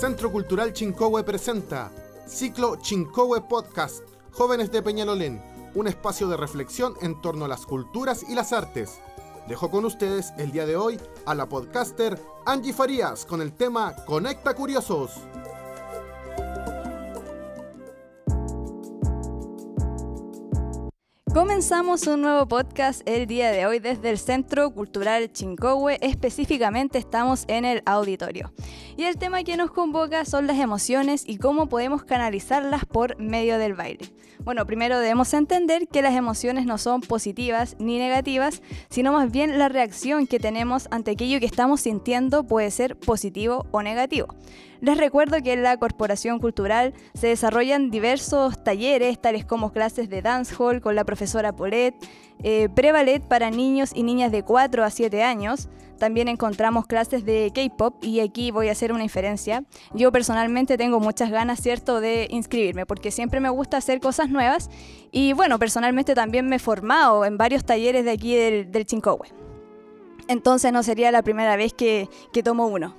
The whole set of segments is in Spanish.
Centro Cultural Chincohue presenta Ciclo Chincohue Podcast, Jóvenes de Peñalolén, un espacio de reflexión en torno a las culturas y las artes. Dejo con ustedes el día de hoy a la podcaster Angie Farías con el tema Conecta Curiosos. Comenzamos un nuevo podcast el día de hoy desde el Centro Cultural Chincohue, específicamente estamos en el auditorio. Y el tema que nos convoca son las emociones y cómo podemos canalizarlas por medio del baile. Bueno, primero debemos entender que las emociones no son positivas ni negativas, sino más bien la reacción que tenemos ante aquello que estamos sintiendo puede ser positivo o negativo. Les recuerdo que en la Corporación Cultural se desarrollan diversos talleres, tales como clases de dancehall con la profesora Paulette, eh, pre-ballet para niños y niñas de 4 a 7 años. También encontramos clases de K-pop y aquí voy a hacer una inferencia. Yo personalmente tengo muchas ganas, ¿cierto?, de inscribirme porque siempre me gusta hacer cosas nuevas y bueno, personalmente también me he formado en varios talleres de aquí del, del. Entonces no sería la primera vez que, que tomo uno.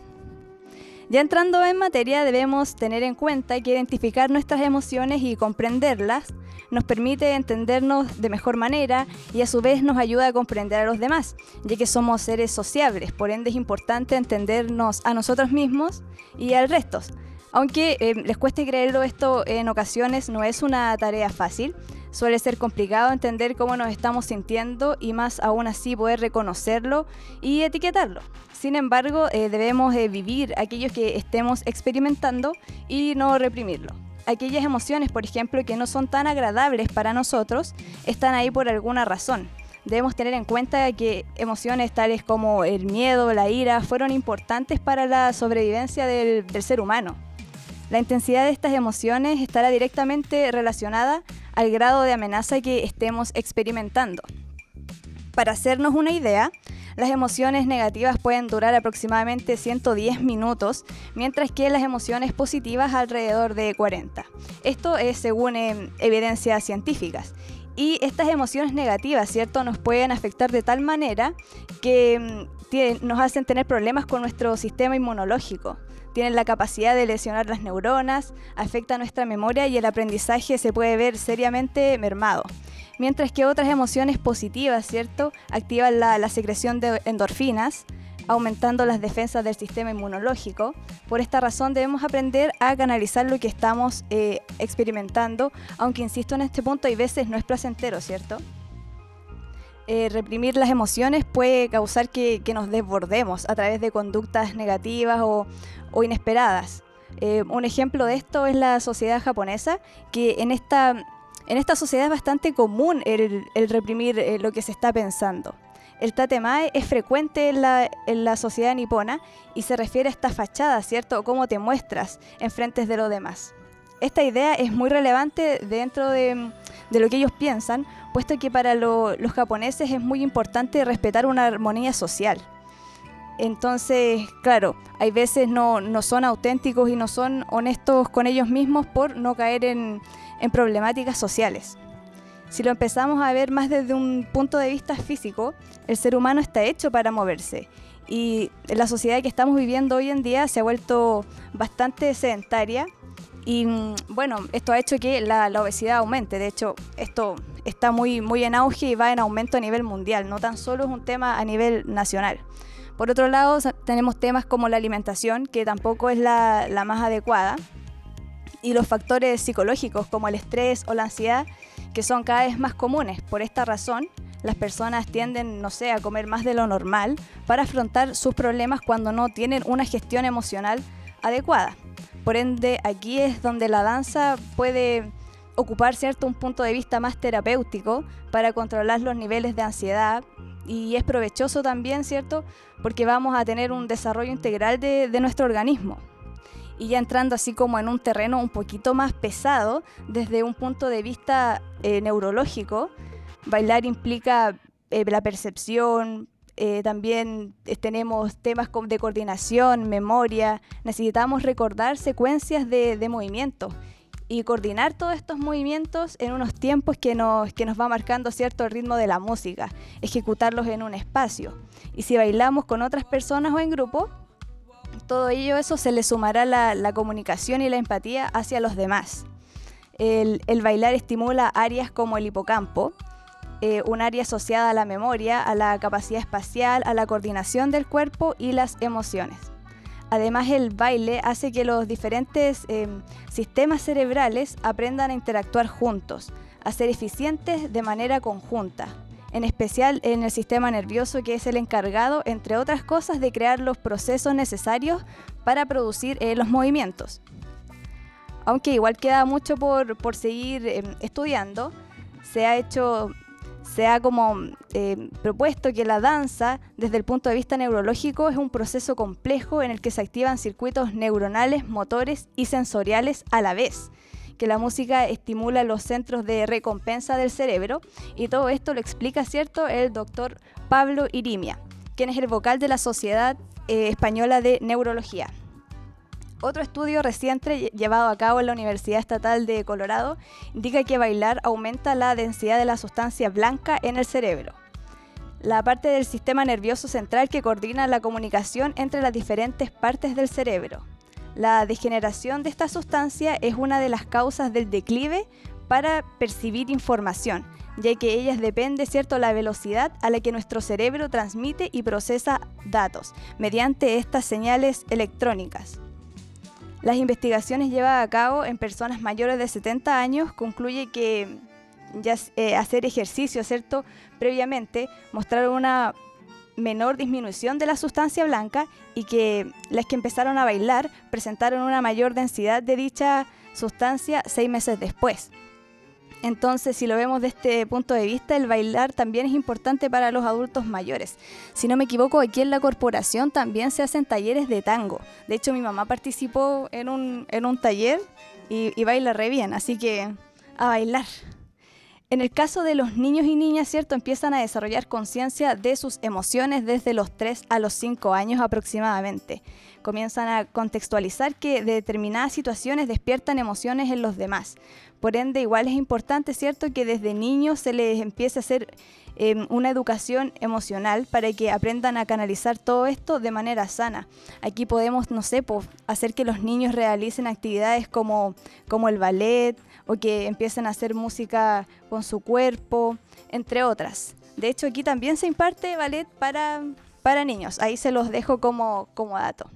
Ya entrando en materia, debemos tener en cuenta que identificar nuestras emociones y comprenderlas nos permite entendernos de mejor manera y a su vez nos ayuda a comprender a los demás, ya que somos seres sociables, por ende es importante entendernos a nosotros mismos y al resto. Aunque eh, les cueste creerlo, esto en ocasiones no es una tarea fácil. Suele ser complicado entender cómo nos estamos sintiendo y más aún así poder reconocerlo y etiquetarlo. Sin embargo, eh, debemos eh, vivir aquellos que estemos experimentando y no reprimirlo. Aquellas emociones, por ejemplo, que no son tan agradables para nosotros, están ahí por alguna razón. Debemos tener en cuenta que emociones tales como el miedo, la ira, fueron importantes para la sobrevivencia del, del ser humano. La intensidad de estas emociones estará directamente relacionada al grado de amenaza que estemos experimentando. Para hacernos una idea, las emociones negativas pueden durar aproximadamente 110 minutos, mientras que las emociones positivas alrededor de 40. Esto es según eh, evidencias científicas. Y estas emociones negativas, ¿cierto?, nos pueden afectar de tal manera que mm, nos hacen tener problemas con nuestro sistema inmunológico. Tienen la capacidad de lesionar las neuronas, afecta nuestra memoria y el aprendizaje se puede ver seriamente mermado mientras que otras emociones positivas, ¿cierto?, activan la, secreción de endorfinas, aumentando las defensas del sistema inmunológico. Por esta razón debemos aprender a canalizar lo que estamos eh, experimentando, aunque insisto en este punto, hay veces no es placentero, ¿cierto? Eh, reprimir las emociones puede causar que, nos desbordemos a través de conductas negativas o, inesperadas. Eh, un ejemplo de esto es la sociedad japonesa, que en esta en esta sociedad es bastante común el, reprimir eh, lo que se está pensando. El tatemae es frecuente en la, sociedad nipona y se refiere a esta fachada, ¿cierto? O cómo te muestras en frente de los demás. Esta idea es muy relevante dentro de, lo que ellos piensan, puesto que para los japoneses es muy importante respetar una armonía social. Entonces, claro, hay veces no, no, son auténticos y no son honestos con ellos mismos por no caer en, en problemáticas sociales. Si lo empezamos a ver más desde un punto de vista físico, el ser humano está hecho para moverse. Y la sociedad que estamos viviendo hoy en día se ha vuelto bastante sedentaria y mm, bueno, esto ha hecho que la, obesidad aumente. De hecho, esto está muy, muy en auge y va en aumento a nivel mundial, no tan solo es un tema a nivel nacional. Por otro lado, tenemos temas como la alimentación, que tampoco es la, la más adecuada y los factores psicológicos como el estrés o la ansiedad que son cada vez más comunes. Por esta razón, las personas tienden, no sé, a comer más de lo normal para afrontar sus problemas cuando no tienen una gestión emocional adecuada. Por ende, aquí es donde la danza puede ocupar cierto un punto de vista más terapéutico para controlar los niveles de ansiedad y es provechoso también, ¿cierto? Porque vamos a tener un desarrollo integral de, de nuestro organismo y ya entrando así como en un terreno un poquito más pesado desde un punto de vista eh, neurológico, bailar implica eh, la percepción, eh, también tenemos temas de coordinación, memoria, necesitamos recordar secuencias de, de movimientos y coordinar todos estos movimientos en unos tiempos que nos, que nos va marcando cierto ritmo de la música, ejecutarlos en un espacio. Y si bailamos con otras personas o en grupo, todo ello eso se le sumará la, comunicación y la empatía hacia los demás. El, bailar estimula áreas como el hipocampo, eh, un área asociada a la memoria, a la capacidad espacial, a la coordinación del cuerpo y las emociones. Además, el baile hace que los diferentes eh, sistemas cerebrales aprendan a interactuar juntos, a ser eficientes de manera conjunta, en especial en el sistema nervioso que es el encargado, entre otras cosas, de crear los procesos necesarios para producir eh, los movimientos. Aunque igual queda mucho por, por seguir em, estudiando, se ha hecho se ha como em, propuesto que la danza, desde el punto de vista neurológico, es un proceso complejo en el que se activan circuitos neuronales, motores y sensoriales a la vez que la música estimula los centros de recompensa del cerebro y todo esto lo explica, ¿cierto?, el doctor Pablo Irimia, quien es el vocal de la Sociedad eh, Española de Neurología. Otro estudio reciente llevado a cabo en la Universidad Estatal de Colorado indica que bailar aumenta la densidad de la sustancia blanca en el cerebro, la parte del sistema nervioso central que coordina la comunicación entre las diferentes partes del cerebro. La degeneración de esta sustancia es una de las causas del declive para percibir información, ya que ellas depende cierto la velocidad a la que nuestro cerebro transmite y procesa datos mediante estas señales electrónicas. Las investigaciones llevadas a cabo en personas mayores de 70 años concluye que eh, hacer ejercicio, ¿cierto? Previamente mostraron una menor disminución de la sustancia blanca y que las que empezaron a bailar presentaron una mayor densidad de dicha sustancia seis meses después. Entonces, si lo vemos de este punto de vista, el bailar también es importante para los adultos mayores. Si no me equivoco, aquí en la corporación también se hacen talleres de tango. De hecho, mi mamá participó en un, en un taller y, y baila re bien, así que a bailar. En el caso de los niños y niñas, ¿cierto? Empiezan a desarrollar conciencia de sus emociones desde los 3 a los 5 años aproximadamente. Comienzan a contextualizar que determinadas situaciones despiertan emociones en los demás. Por ende, igual es importante, ¿cierto?, que desde niños se les empiece a hacer em, una educación emocional para que aprendan a canalizar todo esto de manera sana. Aquí podemos, no sé, hacer que los niños realicen actividades como, como el ballet, o que empiecen a hacer música con su cuerpo, entre otras. De hecho, aquí también se imparte ballet para, para niños. Ahí se los dejo como, como dato.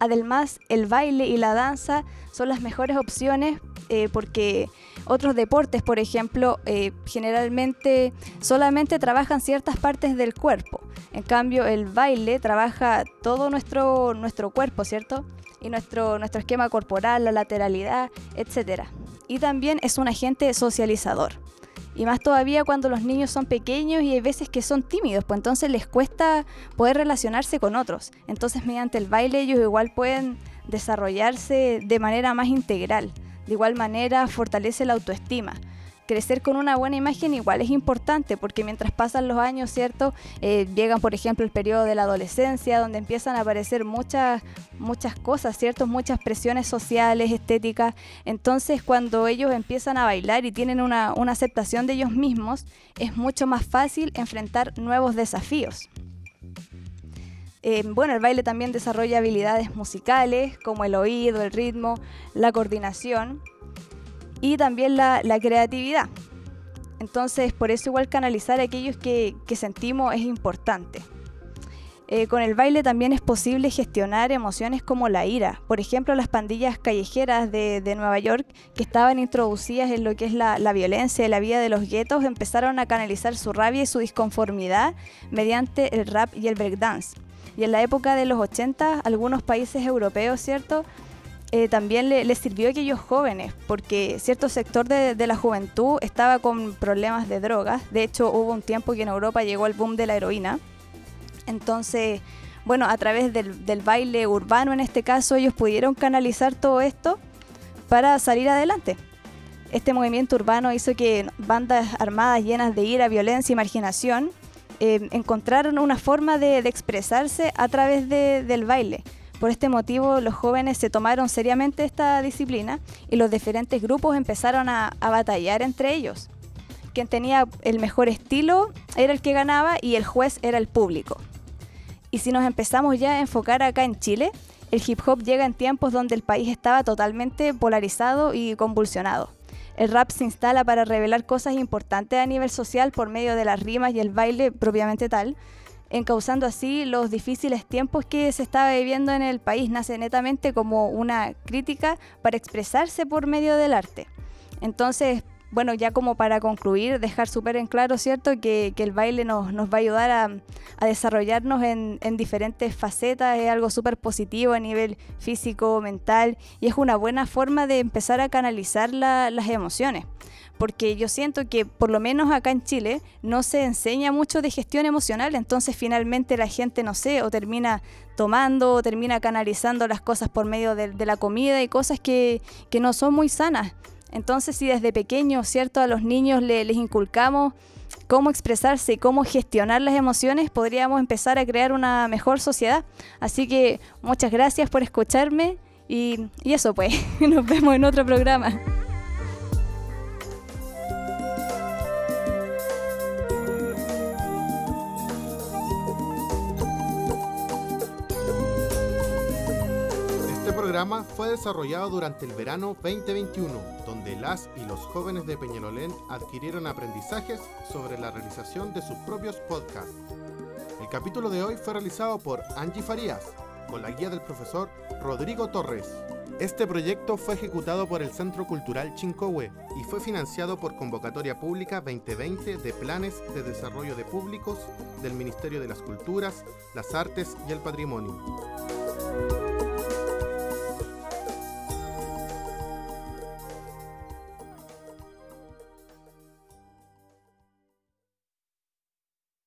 Además, el baile y la danza son las mejores opciones eh, porque otros deportes, por ejemplo, eh, generalmente solamente trabajan ciertas partes del cuerpo. En cambio, el baile trabaja todo nuestro, nuestro cuerpo, ¿cierto? Y nuestro, nuestro esquema corporal, la lateralidad, etc. Y también es un agente socializador. Y más todavía cuando los niños son pequeños y hay veces que son tímidos, pues entonces les cuesta poder relacionarse con otros. Entonces mediante el baile ellos igual pueden desarrollarse de manera más integral. De igual manera fortalece la autoestima crecer con una buena imagen igual es importante porque mientras pasan los años, ¿cierto? Eh, llegan, por ejemplo, el periodo de la adolescencia, donde empiezan a aparecer muchas, muchas cosas, ¿cierto? Muchas presiones sociales, estéticas. Entonces, cuando ellos empiezan a bailar y tienen una, aceptación de ellos mismos, es mucho más fácil enfrentar nuevos desafíos. Eh, bueno, el baile también desarrolla habilidades musicales como el oído, el ritmo, la coordinación y también la, creatividad. Entonces, por eso igual canalizar a aquellos que, sentimos es importante. Eh, con el baile también es posible gestionar emociones como la ira. Por ejemplo, las pandillas callejeras de, Nueva York que estaban introducidas en lo que es la, la violencia y la vida de los guetos empezaron a canalizar su rabia y su disconformidad mediante el rap y el breakdance. Y en la época de los 80, algunos países europeos, ¿cierto? Eh, también les le sirvió a aquellos jóvenes, porque cierto sector de, la juventud estaba con problemas de drogas. De hecho, hubo un tiempo que en Europa llegó el boom de la heroína. Entonces, bueno, a través del, del baile urbano en este caso, ellos pudieron canalizar todo esto para salir adelante. Este movimiento urbano hizo que bandas armadas llenas de ira, violencia y marginación eh, encontraron una forma de, expresarse a través del baile. Por este motivo, los jóvenes se tomaron seriamente esta disciplina y los diferentes grupos empezaron a, batallar entre ellos. Quien tenía el mejor estilo era el que ganaba y el juez era el público. Y si nos empezamos ya a enfocar acá en Chile, el hip hop llega en tiempos donde el país estaba totalmente polarizado y convulsionado. El rap se instala para revelar cosas importantes a nivel social por medio de las rimas y el baile propiamente tal, encauzando así los difíciles tiempos que se estaba viviendo en el país. Nace netamente como una crítica para expresarse por medio del arte. Entonces, bueno, ya como para concluir, dejar súper en claro, ¿cierto?, que, el baile nos, va a ayudar a, desarrollarnos en, diferentes facetas, es algo súper positivo a nivel físico, mental, y es una buena forma de empezar a canalizar las emociones. Porque yo siento que, por lo menos acá en Chile, no se enseña mucho de gestión emocional, entonces finalmente la gente, no sé, o termina tomando, o termina canalizando las cosas por medio de, la comida y cosas que, que no son muy sanas. Entonces, si desde pequeños, ¿cierto? A los niños les inculcamos cómo expresarse y cómo gestionar las emociones, podríamos empezar a crear una mejor sociedad. Así que muchas gracias por escucharme y, y eso pues, nos vemos en otro programa. Programa fue desarrollado durante el verano 2021, donde las y los jóvenes de Peñalolén adquirieron aprendizajes sobre la realización de sus propios podcasts. El capítulo de hoy fue realizado por Angie Farías, con la guía del profesor Rodrigo Torres. Este proyecto fue ejecutado por el Centro Cultural Chincohue y fue financiado por Convocatoria Pública 2020 de Planes de Desarrollo de Públicos del Ministerio de las Culturas, las Artes y el Patrimonio.